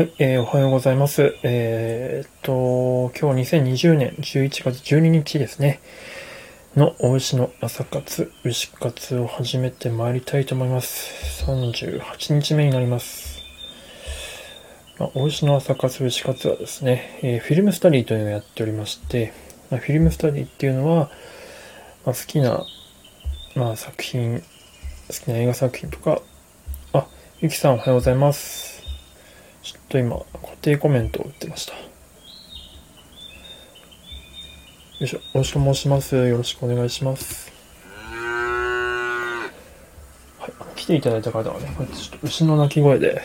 はい、えーおはようございます。えーっと、今日2020年11月12日ですね。のお牛の朝活、牛活を始めてまいりたいと思います。38日目になります。まあ、お牛の朝活、牛活はですね、えーフィルムスタディというのをやっておりまして、まあ、フィルムスタディっていうのは、まあ、好きな、まあ、作品、好きな映画作品とか、あ、ゆきさんおはようございます。ちょっと今、固定コメントを打ってました。よいしょ、おしと申します。よろしくお願いします。はい、来ていただいた方はね、こうやってちょっと牛の鳴き声で、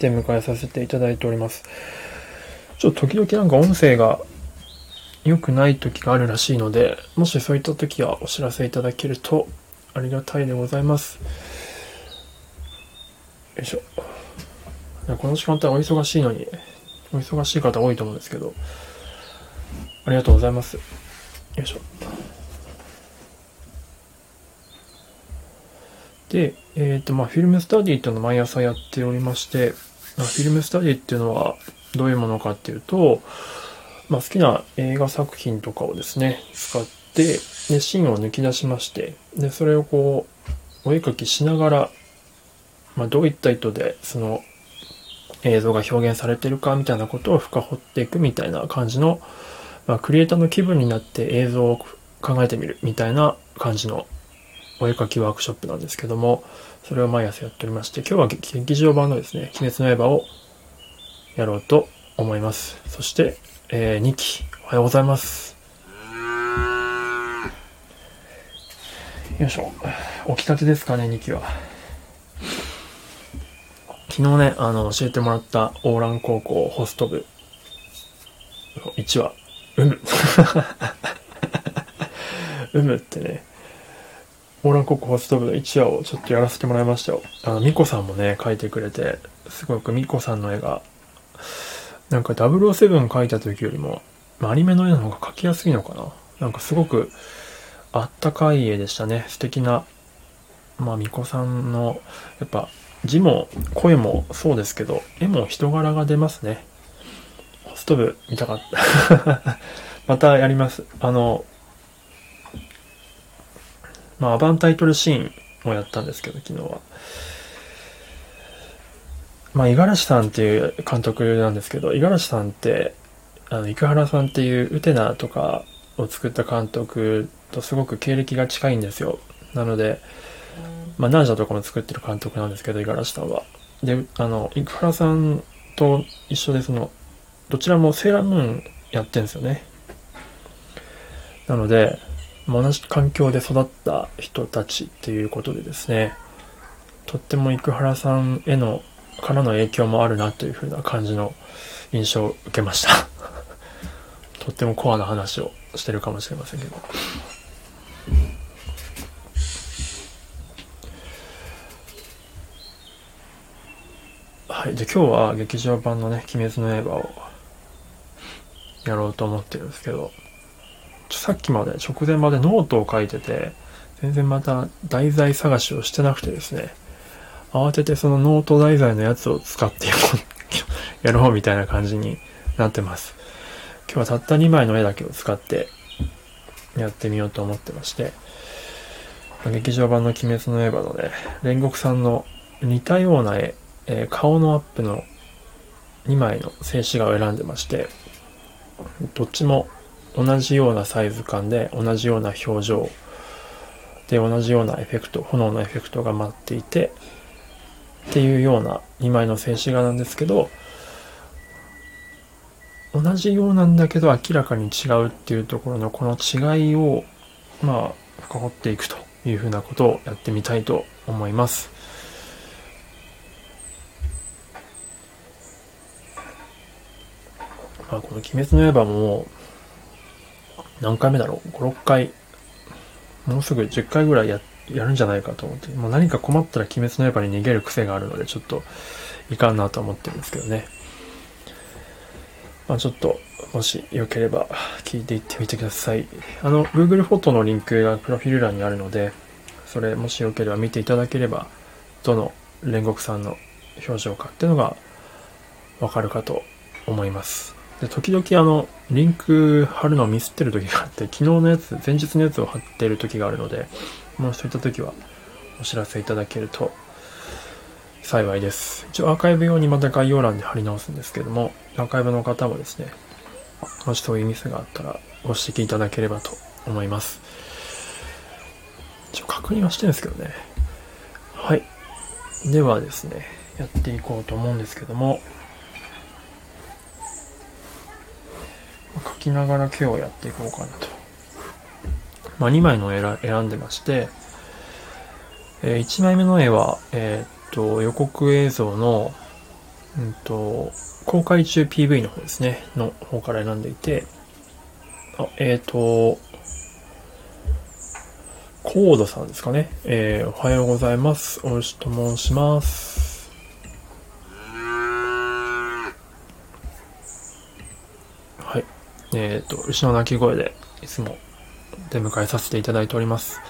出迎えさせていただいております。ちょっと時々なんか音声が良くない時があるらしいので、もしそういった時はお知らせいただけるとありがたいでございます。よいしょ。この時間帯お忙しいのに、お忙しい方多いと思うんですけど、ありがとうございます。よいしょ。で、えっ、と、まあ、フィルムスタディっていうのを毎朝やっておりまして、まあフィルムスタディっていうのはどういうものかっていうと、まあ、好きな映画作品とかをですね、使って、で、シーンを抜き出しまして、で、それをこう、お絵描きしながら、まあ、どういった意図でその映像が表現されてるかみたいなことを深掘っていくみたいな感じの、まあ、クリエイターの気分になって映像を考えてみるみたいな感じのお絵描きワークショップなんですけども、それを毎朝やっておりまして、今日は劇場版のですね、鬼滅の刃をやろうと思います。そして、えー、2期、おはようございます。よいしょ。起きたてですかね、2期は。昨日ね、あの、教えてもらったオーラン高校ホスト部1話、うむ。うむってね、オーラン高校ホスト部の1話をちょっとやらせてもらいましたよ。あの、ミコさんもね、描いてくれて、すごくミコさんの絵が、なんか007描いた時よりも、まあアニメの絵の方が描きやすいのかな。なんかすごく、あったかい絵でしたね。素敵な、まあ、ミコさんの、やっぱ、字も声もそうですけど、絵も人柄が出ますね。ホスト部見たかった。またやります。あの、まあ、アバンタイトルシーンをやったんですけど、昨日は。まあ、五十嵐さんっていう監督なんですけど、五十嵐さんって、あの、生原さんっていうウテナとかを作った監督とすごく経歴が近いんですよ。なので、まあ、ナージャとかも作ってる監督なんですけど、五十嵐さんは。で、あの、生原さんと一緒で、その、どちらもセーラームーンやってんですよね。なので、同じ環境で育った人たちっていうことでですね、とっても生原さんへの、からの影響もあるなというふうな感じの印象を受けました。とってもコアな話をしてるかもしれませんけど。で、今日は劇場版のね、鬼滅の刃をやろうと思ってるんですけど、ちょさっきまで、直前までノートを書いてて、全然また題材探しをしてなくてですね、慌ててそのノート題材のやつを使ってやろう みたいな感じになってます。今日はたった2枚の絵だけを使ってやってみようと思ってまして、劇場版の鬼滅の刃のね、煉獄さんの似たような絵、えー顔のアップの2枚の静止画を選んでまして、どっちも同じようなサイズ感で同じような表情で同じようなエフェクト、炎のエフェクトが待っていて、っていうような2枚の静止画なんですけど、同じようなんだけど明らかに違うっていうところのこの違いを、まあ、深掘っていくというふうなことをやってみたいと思います。まあ、この鬼滅の刃も、何回目だろう ?5、6回、もうすぐ10回ぐらいや、やるんじゃないかと思って、もう何か困ったら鬼滅の刃に逃げる癖があるので、ちょっといかんなと思ってるんですけどね。まあちょっと、もしよければ聞いていってみてください。あの、Google フォトのリンクがプロフィール欄にあるので、それもしよければ見ていただければ、どの煉獄さんの表情かっていうのがわかるかと思います。で、時々あの、リンク貼るのをミスってる時があって、昨日のやつ、前日のやつを貼ってる時があるので、もうそういった時はお知らせいただけると幸いです。一応アーカイブ用にまた概要欄で貼り直すんですけども、アーカイブの方もですね、もしそういうミスがあったらご指摘いただければと思います。一応確認はしてるんですけどね。はい。ではですね、やっていこうと思うんですけども、書きながら今日やっていこうかなと。まあ、2枚の絵選んでまして、えー、1枚目の絵は、えー、っと、予告映像の、うんと、公開中 PV の方ですね、の方から選んでいて、あ、えっ、と、コードさんですかね。えー、おはようございます。おしと申します。はい。えっ、ー、と、牛の鳴き声でいつも出迎えさせていただいております。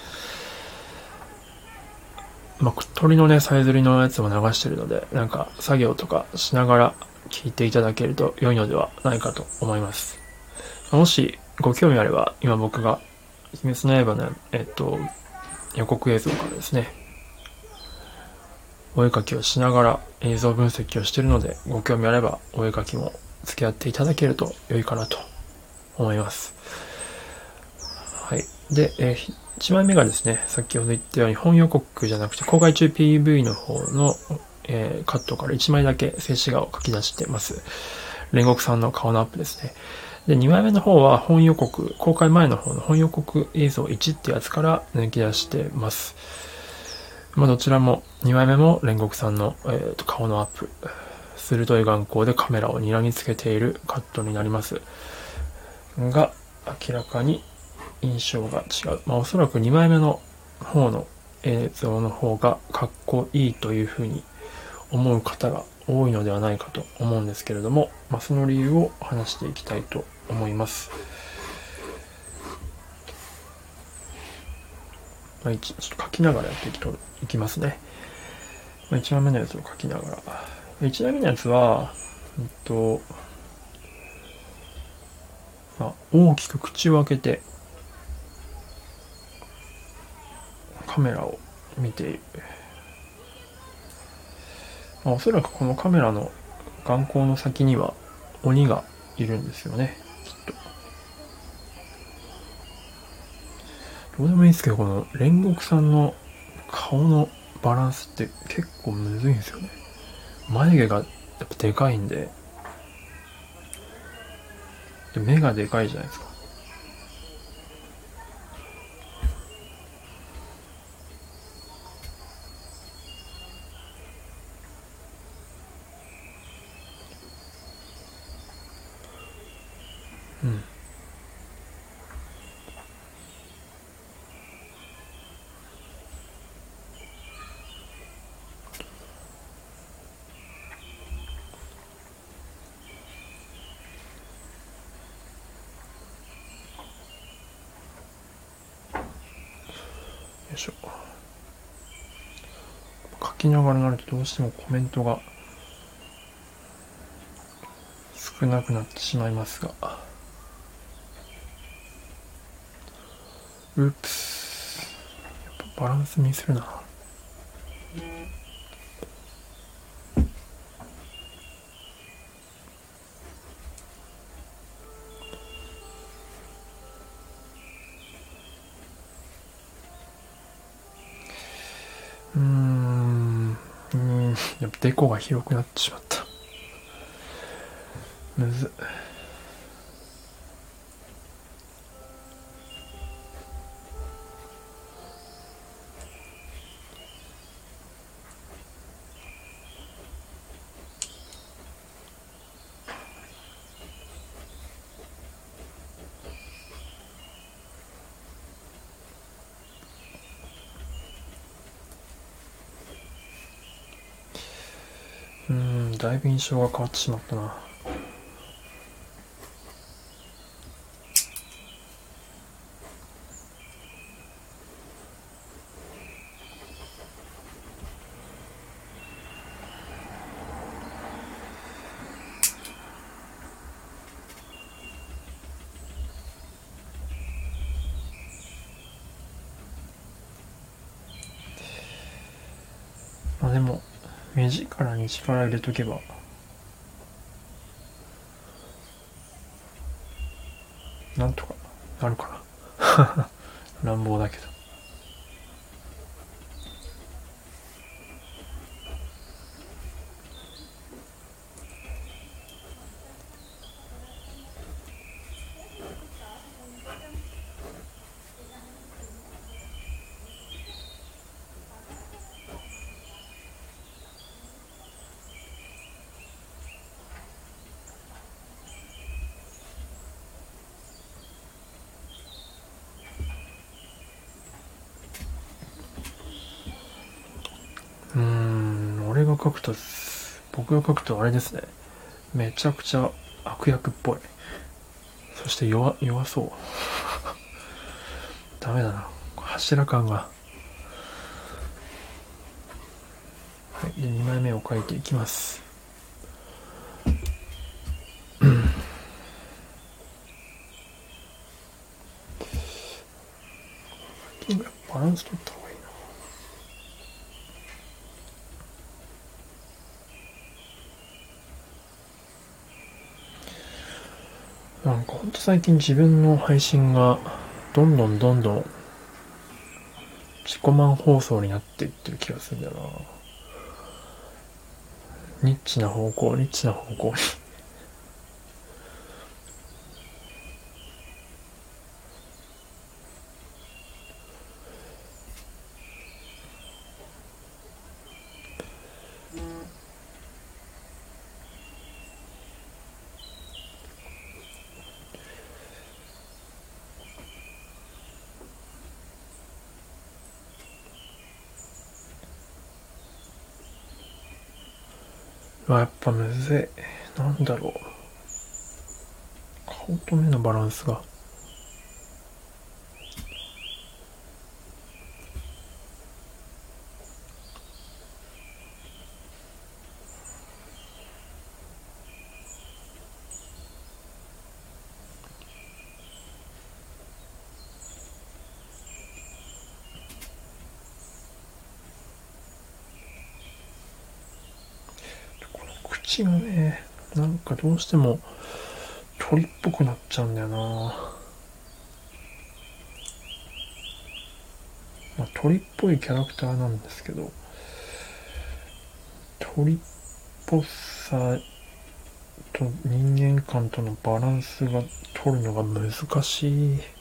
まあ、鳥のね、さえずりのやつも流してるので、なんか作業とかしながら聞いていただけると良いのではないかと思います。もしご興味あれば、今僕が鬼滅の刃の、えっと、予告映像からですね、お絵かきをしながら映像分析をしているので、ご興味あればお絵かきも付き合っていただけると良いかなと思います。はい。で、えー、1枚目がですね、先ほど言ったように本予告じゃなくて公開中 PV の方の、えー、カットから1枚だけ静止画を書き出してます。煉獄さんの顔のアップですね。で、2枚目の方は本予告、公開前の方の本予告映像1ってやつから抜き出してます。まあ、どちらも、2枚目も煉獄さんの、えー、と顔のアップ。鋭い眼光でカメラを睨みつけているカットになります。が、明らかに印象が違う。まあ、おそらく2枚目の方の映像の方がかっこいいというふうに思う方が多いのではないかと思うんですけれども、まあ、その理由を話していきたいと思います。まあ、ちょっと書きながらやっていきといきますね。まあ、1枚目のやつを書きながら。1枚目のやつは、えっと、大きく口を開けて、カメラを見ている。まあ、おそらくこのカメラの眼光の先には鬼がいるんですよね、きっと。どうでもいいですけど、この煉獄さんの顔のバランスって結構むずいんですよね。眉毛がやっぱでかいん、で目がでかいじゃないですか。きながらなるとどうしてもコメントが少なくなってしまいますが。うっプやっぱバランスミスるなうんうんやっぱデコが広くなってしまった。むず。っ、だいぶ印象が変わってしまったな。でも目力に力入れとけば。なんとかなるかな。乱暴だけど。と僕が書くとあれですね。めちゃくちゃ悪役っぽい。そして弱弱そう。ダメだな。柱感が。はいで2枚目を書いていきます。バランス取った方がいいななんかほんと最近自分の配信がどんどんどんどん自己満放送になっていってる気がするんだよな。ニッチな方向ニッチな方向わやっぱむずい。なんだろう。顔と目のバランスがこの口がねなんかどうしても鳥っぽくなっちゃうんだよな。まあ、鳥っぽいキャラクターなんですけど鳥っぽさと人間観とのバランスが取るのが難しい。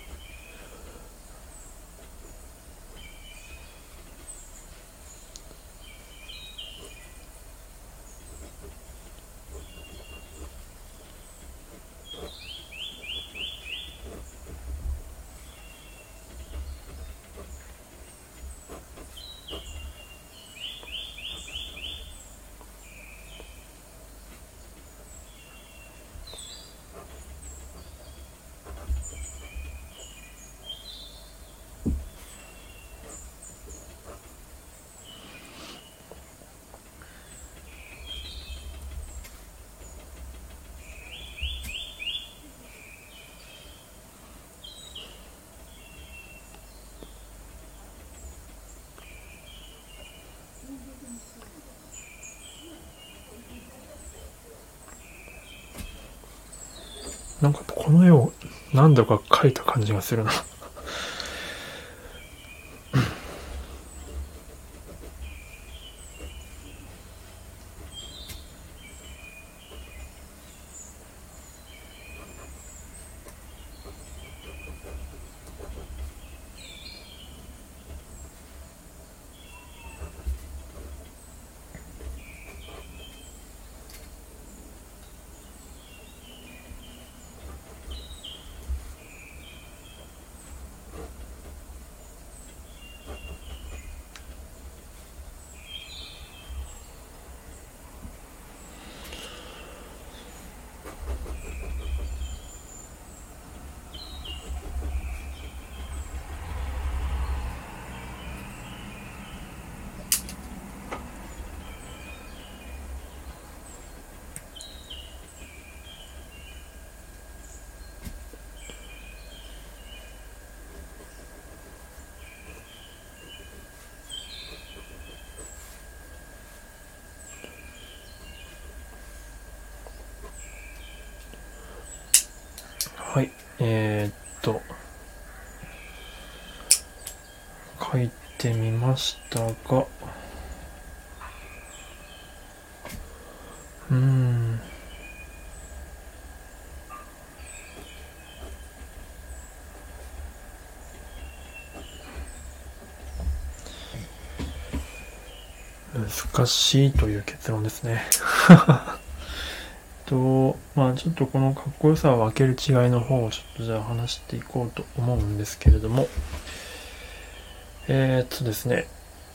なんかこの絵を何度か描いた感じがするな。はい、えー、っと、書いてみましたが、うん。難しいという結論ですね。と、まあちょっとこのかっこよさを分ける違いの方をちょっとじゃあ話していこうと思うんですけれども、えー、っとですね、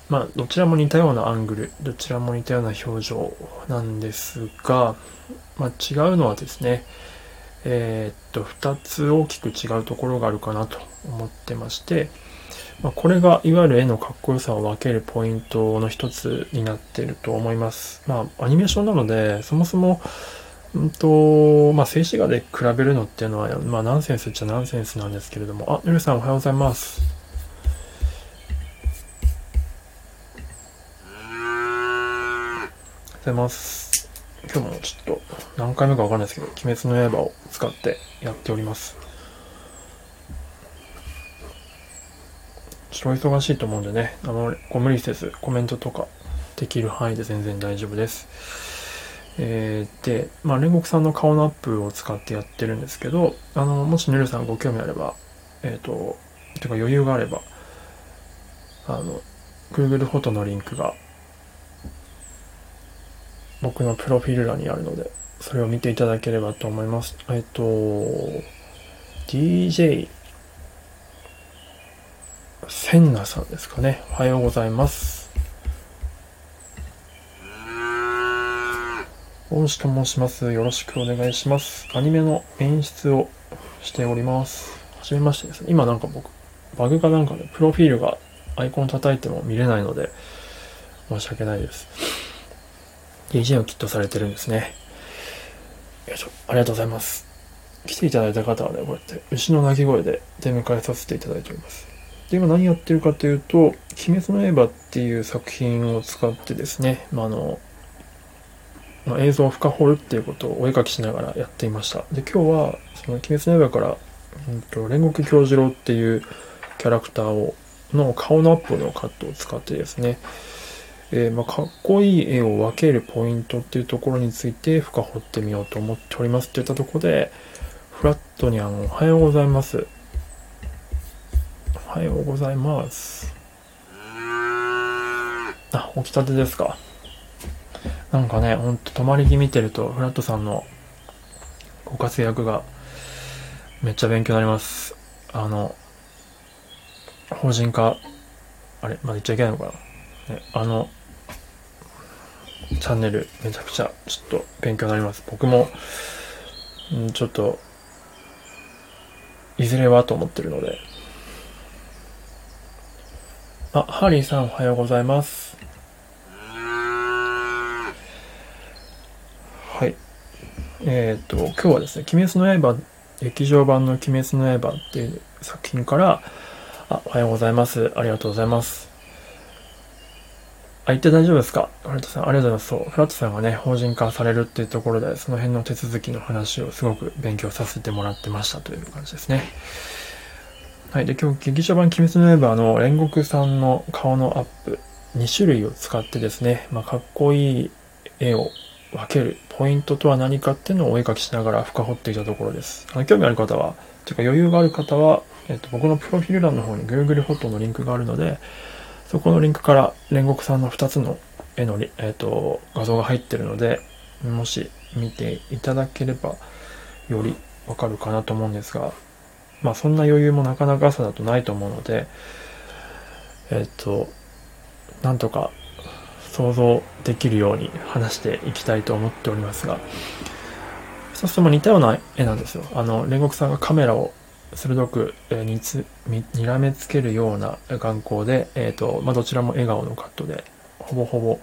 まあどちらも似たようなアングル、どちらも似たような表情なんですが、まあ違うのはですね、えー、っと、二つ大きく違うところがあるかなと思ってまして、まあ、これがいわゆる絵のかっこよさを分けるポイントの一つになっていると思います。まあ、アニメーションなので、そもそも、うんと、まあ、静止画で比べるのっていうのは、まあ、ナンセンスっちゃナンセンスなんですけれども、あ、ぬるさんおはようございます。おはようございます。今日もちょっと何回目かわかんないですけど、鬼滅の刃を使ってやっております。ちょっと忙しいと思うんでね、あの、ご無理せずコメントとかできる範囲で全然大丈夫です。えー、で、まあ、煉獄さんの顔のアップを使ってやってるんですけど、あの、もしぬるさんご興味あれば、えっ、ー、と、てか余裕があれば、あの、Google フォトのリンクが、僕のプロフィール欄にあるので、それを見ていただければと思います。えっ、ー、と、DJ センナさんですかね。おはようございます。大石と申します。よろしくお願いします。アニメの演出をしております。はじめましてですね。今なんか僕、バグかなんかで、プロフィールがアイコン叩いても見れないので、申し訳ないです。DJ をキットされてるんですね。よいしょ。ありがとうございます。来ていただいた方はね、こうやって牛の鳴き声で出迎えさせていただいております。で、今何やってるかというと、鬼滅の刃っていう作品を使ってですね、まあ、あの、まあ、映像を深掘るっていうことをお絵描きしながらやっていました。で、今日は、その鬼滅の刃から、うんと、煉獄京次郎っていうキャラクターを、の顔のアップのカットを使ってですね、えー、まあ、かっこいい絵を分けるポイントっていうところについて深掘ってみようと思っておりますって言ったところで、フラットにあの、おはようございます。おはようございます。あ、起きたてですか。なんかね、ほんと泊まり木見てると、フラットさんのご活躍がめっちゃ勉強になります。あの、法人化、あれ、まだ言っちゃいけないのかな。ね、あの、チャンネルめちゃくちゃちょっと勉強になります。僕も、んちょっと、いずれはと思ってるので、あ、ハリーさんおはようございます。はい。はいえっ、と、今日はですね、鬼滅の刃、劇場版の鬼滅の刃っていう作品から、あ、おはようございます。ありがとうございます。あ、言って大丈夫ですか？フラットさん、ありがとうございます。そう、フラットさんがね、法人化されるっていうところで、その辺の手続きの話をすごく勉強させてもらってましたという感じですね。はい。で、今日、劇場版鬼滅の刃の煉獄さんの顔のアップ、2種類を使ってですね、まあ、かっこいい絵を分けるポイントとは何かっていうのをお絵描きしながら深掘っていたところです。あの興味ある方は、というか余裕がある方は、えっと、僕のプロフィール欄の方に Google フォトのリンクがあるので、そこのリンクから煉獄さんの2つの絵の、えっと、画像が入ってるので、もし見ていただければ、よりわかるかなと思うんですが、まあそんな余裕もなかなか朝だとないと思うので、えっ、と、なんとか想像できるように話していきたいと思っておりますが、そうすると似たような絵なんですよ。あの、煉獄さんがカメラを鋭く、えー、につ、にらめつけるような眼光で、えっ、ー、と、まあ、どちらも笑顔のカットで、ほぼほぼ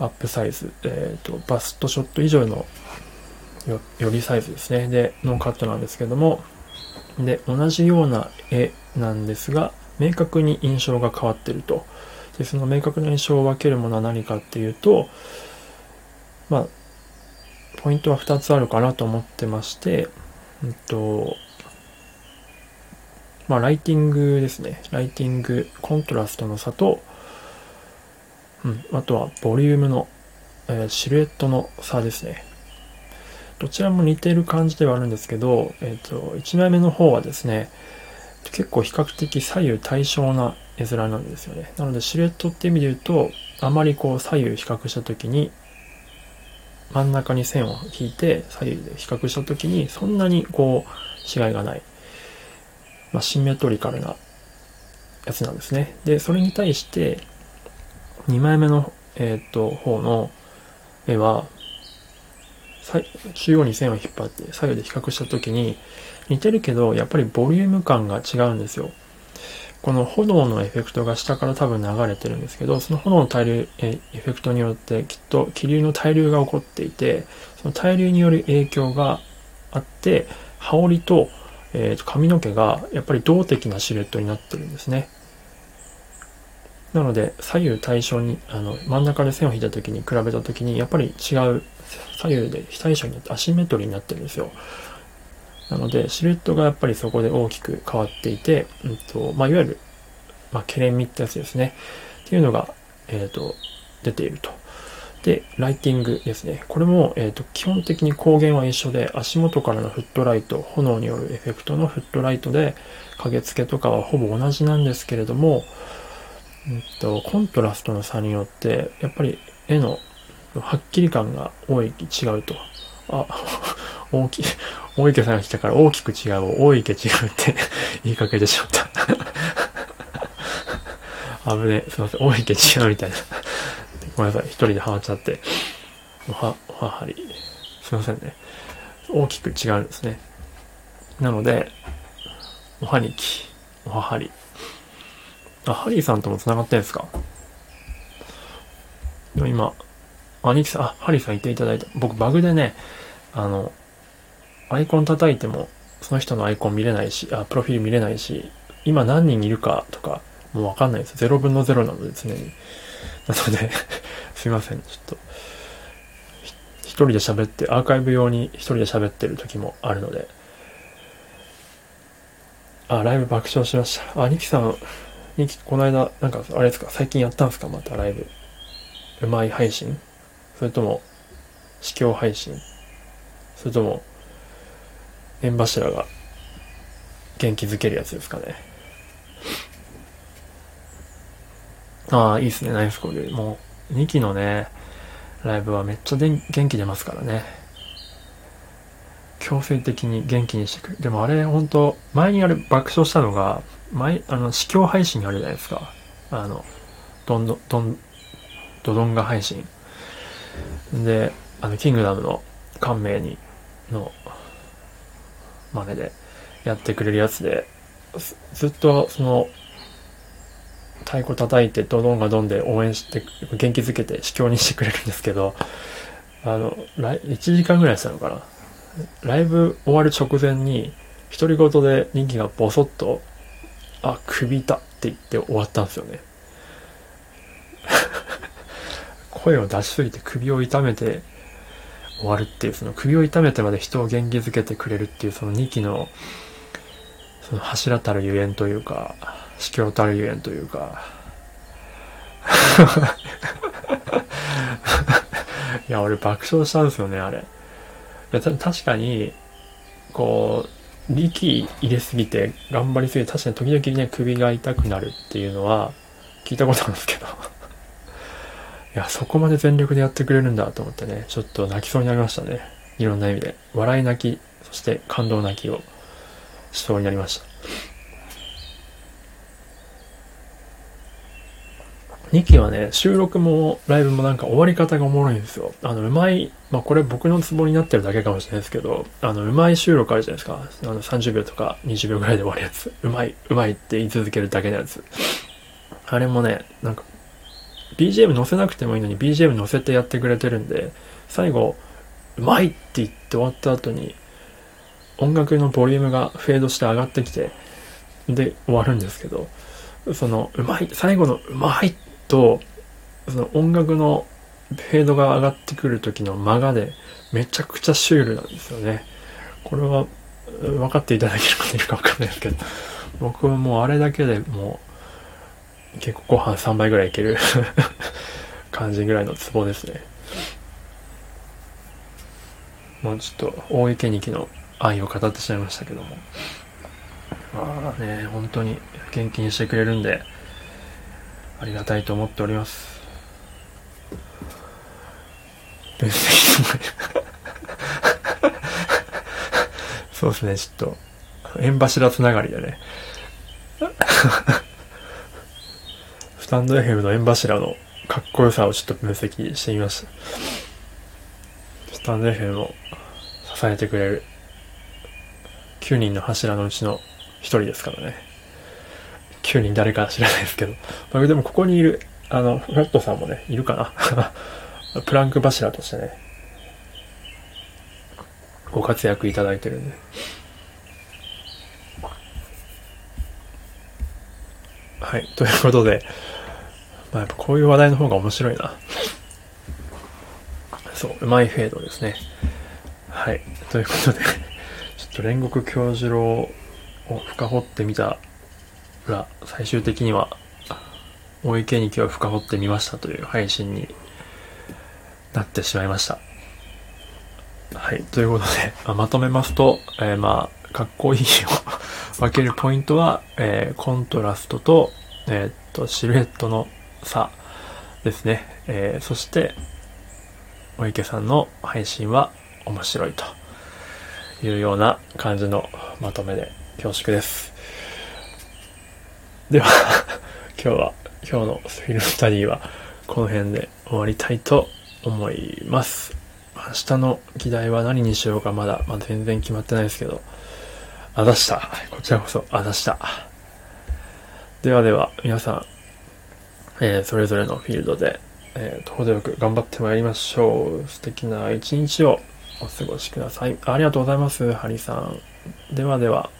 アップサイズ、えっ、ー、と、バストショット以上のよ、よりサイズですね。で、のカットなんですけども、で、同じような絵なんですが、明確に印象が変わってると。で、その明確な印象を分けるものは何かっていうと、まあ、ポイントは2つあるかなと思ってまして、うんと、まあ、ライティングですね。ライティング、コントラストの差と、うん、あとはボリュームの、えー、シルエットの差ですね。どちらも似てる感じではあるんですけど、えっ、と、1枚目の方はですね、結構比較的左右対称な絵面なんですよね。なのでシルエットって意味で言うと、あまりこう左右比較した時に、真ん中に線を引いて左右で比較した時に、そんなにこう違いがない。まあ、シンメトリカルなやつなんですね。で、それに対して、2枚目の、えー、っと、方の絵は、中央に線を引っ張って左右で比較した時に似てるけどやっぱりボリューム感が違うんですよ。この炎のエフェクトが下から多分流れてるんですけど、その炎の対流エフェクトによってきっと気流の対流が起こっていて、その対流による影響があって、羽織と,、えー、と髪の毛がやっぱり動的なシルエットになってるんですね。なので左右対称にあの真ん中で線を引いた時に比べた時にやっぱり違う左右で非対称によってアシンメトリーになってるんですよ。なのでシルエットがやっぱりそこで大きく変わっていて、うんとまあ、いわゆる、まあ、ケレンミってやつですね。っていうのが、えっ、ー、と出ていると。で、ライティングですね。これも、えーと、基本的に光源は一緒で、足元からのフットライト、炎によるエフェクトのフットライトで、影付けとかはほぼ同じなんですけれども、うんと、コントラストの差によって、やっぱり絵のはっきり感が大い違うと。あ、大きい、大池さんが来たから大きく違う、大池違うって 言いかけてしまった。危ねえ、すいません、大池違うみたいな。ごめんなさい、一人でハマっちゃって。おは、おははり。すいませんね。大きく違うんですね。なので、おはにき、おははり。あ、ハリーさんとも繋がってんですか？でも今、兄貴さん、あ、ハリーさんいていただいた。僕バグでね、あの、アイコン叩いても、その人のアイコン見れないし、あ、プロフィール見れないし、今何人いるかとか、もうわかんないです。0分の0なので常に。なので すいません。ちょっと、一人で喋って、アーカイブ用に一人で喋ってる時もあるので。あ、ライブ爆笑しました。あ、ニキさん、ニキ、この間、なんか、あれですか、最近やったんですか？またライブ。うまい配信？それとも、試供配信？それとも、縁柱が元気づけるやつですかね。ああ、いいっすね、ナイスコール。もう、2期のね、ライブはめっちゃ元気出ますからね。強制的に元気にしてくる。でもあれ、本当前にあれ爆笑したのが、前、あの、試供配信あるじゃないですか。あの、どんど、どん、ドドンガ配信。で、あの、キングダムの感銘に、の、真似でやってくれるやつで、ずっとその、太鼓叩いてドドンがドンで応援して、元気づけて、卑怯にしてくれるんですけど、あの、1時間ぐらいしたのかな。ライブ終わる直前に、独り言で人気がボソッと、あ、首痛って言って終わったんですよね。声を出しすぎて首を痛めて終わるっていう、その首を痛めてまで人を元気づけてくれるっていう、その2期の、その柱たるゆえんというか、司教たるゆえんというか、いや、俺爆笑したんですよね、あれ。いやた、確かに、こう、力入れすぎて、頑張りすぎて、確かに時々ね、首が痛くなるっていうのは、聞いたことあるんですけど。いや、そこまで全力でやってくれるんだと思ってね、ちょっと泣きそうになりましたね。いろんな意味で。笑い泣き、そして感動泣きをしそうになりました。2期はね、収録もライブもなんか終わり方がおもろいんですよ。あの、うまい、まあこれ僕のツボになってるだけかもしれないですけど、あの、うまい収録あるじゃないですか。あの、30秒とか20秒ぐらいで終わるやつ。うまい、うまいって言い続けるだけのやつ。あれもね、なんか BGM 載せなくてもいいのに BGM 載せてやってくれてるんで、最後、うまいって言って終わった後に、音楽のボリュームがフェードして上がってきて、で終わるんですけど、その、うまい、最後のうまいと、その音楽のフェードが上がってくる時の間がで、めちゃくちゃシュールなんですよね。これは、分かっていただける方いるか分かんないですけど、僕はもうあれだけでもう結構ご飯3杯ぐらいいける 感じぐらいのツボですね。もうちょっと大池二期の愛を語ってしまいましたけども。まあね、本当に元気にしてくれるんで、ありがたいと思っております。分 析そうですね、ちょっと、縁柱つながりでね。スタンド FM の縁柱のかっこよさをちょっと分析してみました。スタンド FM を支えてくれる9人の柱のうちの1人ですからね。9人誰か知らないですけど。まあ、でもここにいる、あの、フラットさんもね、いるかな。プランク柱としてね、ご活躍いただいてるんで。はい。ということで、まあ、やっぱこういう話題の方が面白いな。そう、うまいフェードですね。はい。ということで、ちょっと煉獄教授郎を深掘ってみたら、最終的には、大池日記を深掘ってみましたという配信になってしまいました。はい。ということで、まあ、まとめますと、えー、まあ、かっこいいを分けるポイントは、えー、コントラストと、えー、っと、シルエットの差ですね。えー、そして、お池さんの配信は面白いというような感じのまとめで恐縮です。では 今日は、今日のフィルムスタディはこの辺で終わりたいと思います。明日の議題は何にしようかまだ、まあ、全然決まってないですけど、あざした。こちらこそ、あざした。ではでは、皆さん、えー、それぞれのフィールドで、えー、程よく頑張ってまいりましょう。素敵な一日をお過ごしください。ありがとうございます、ハリさん。ではでは。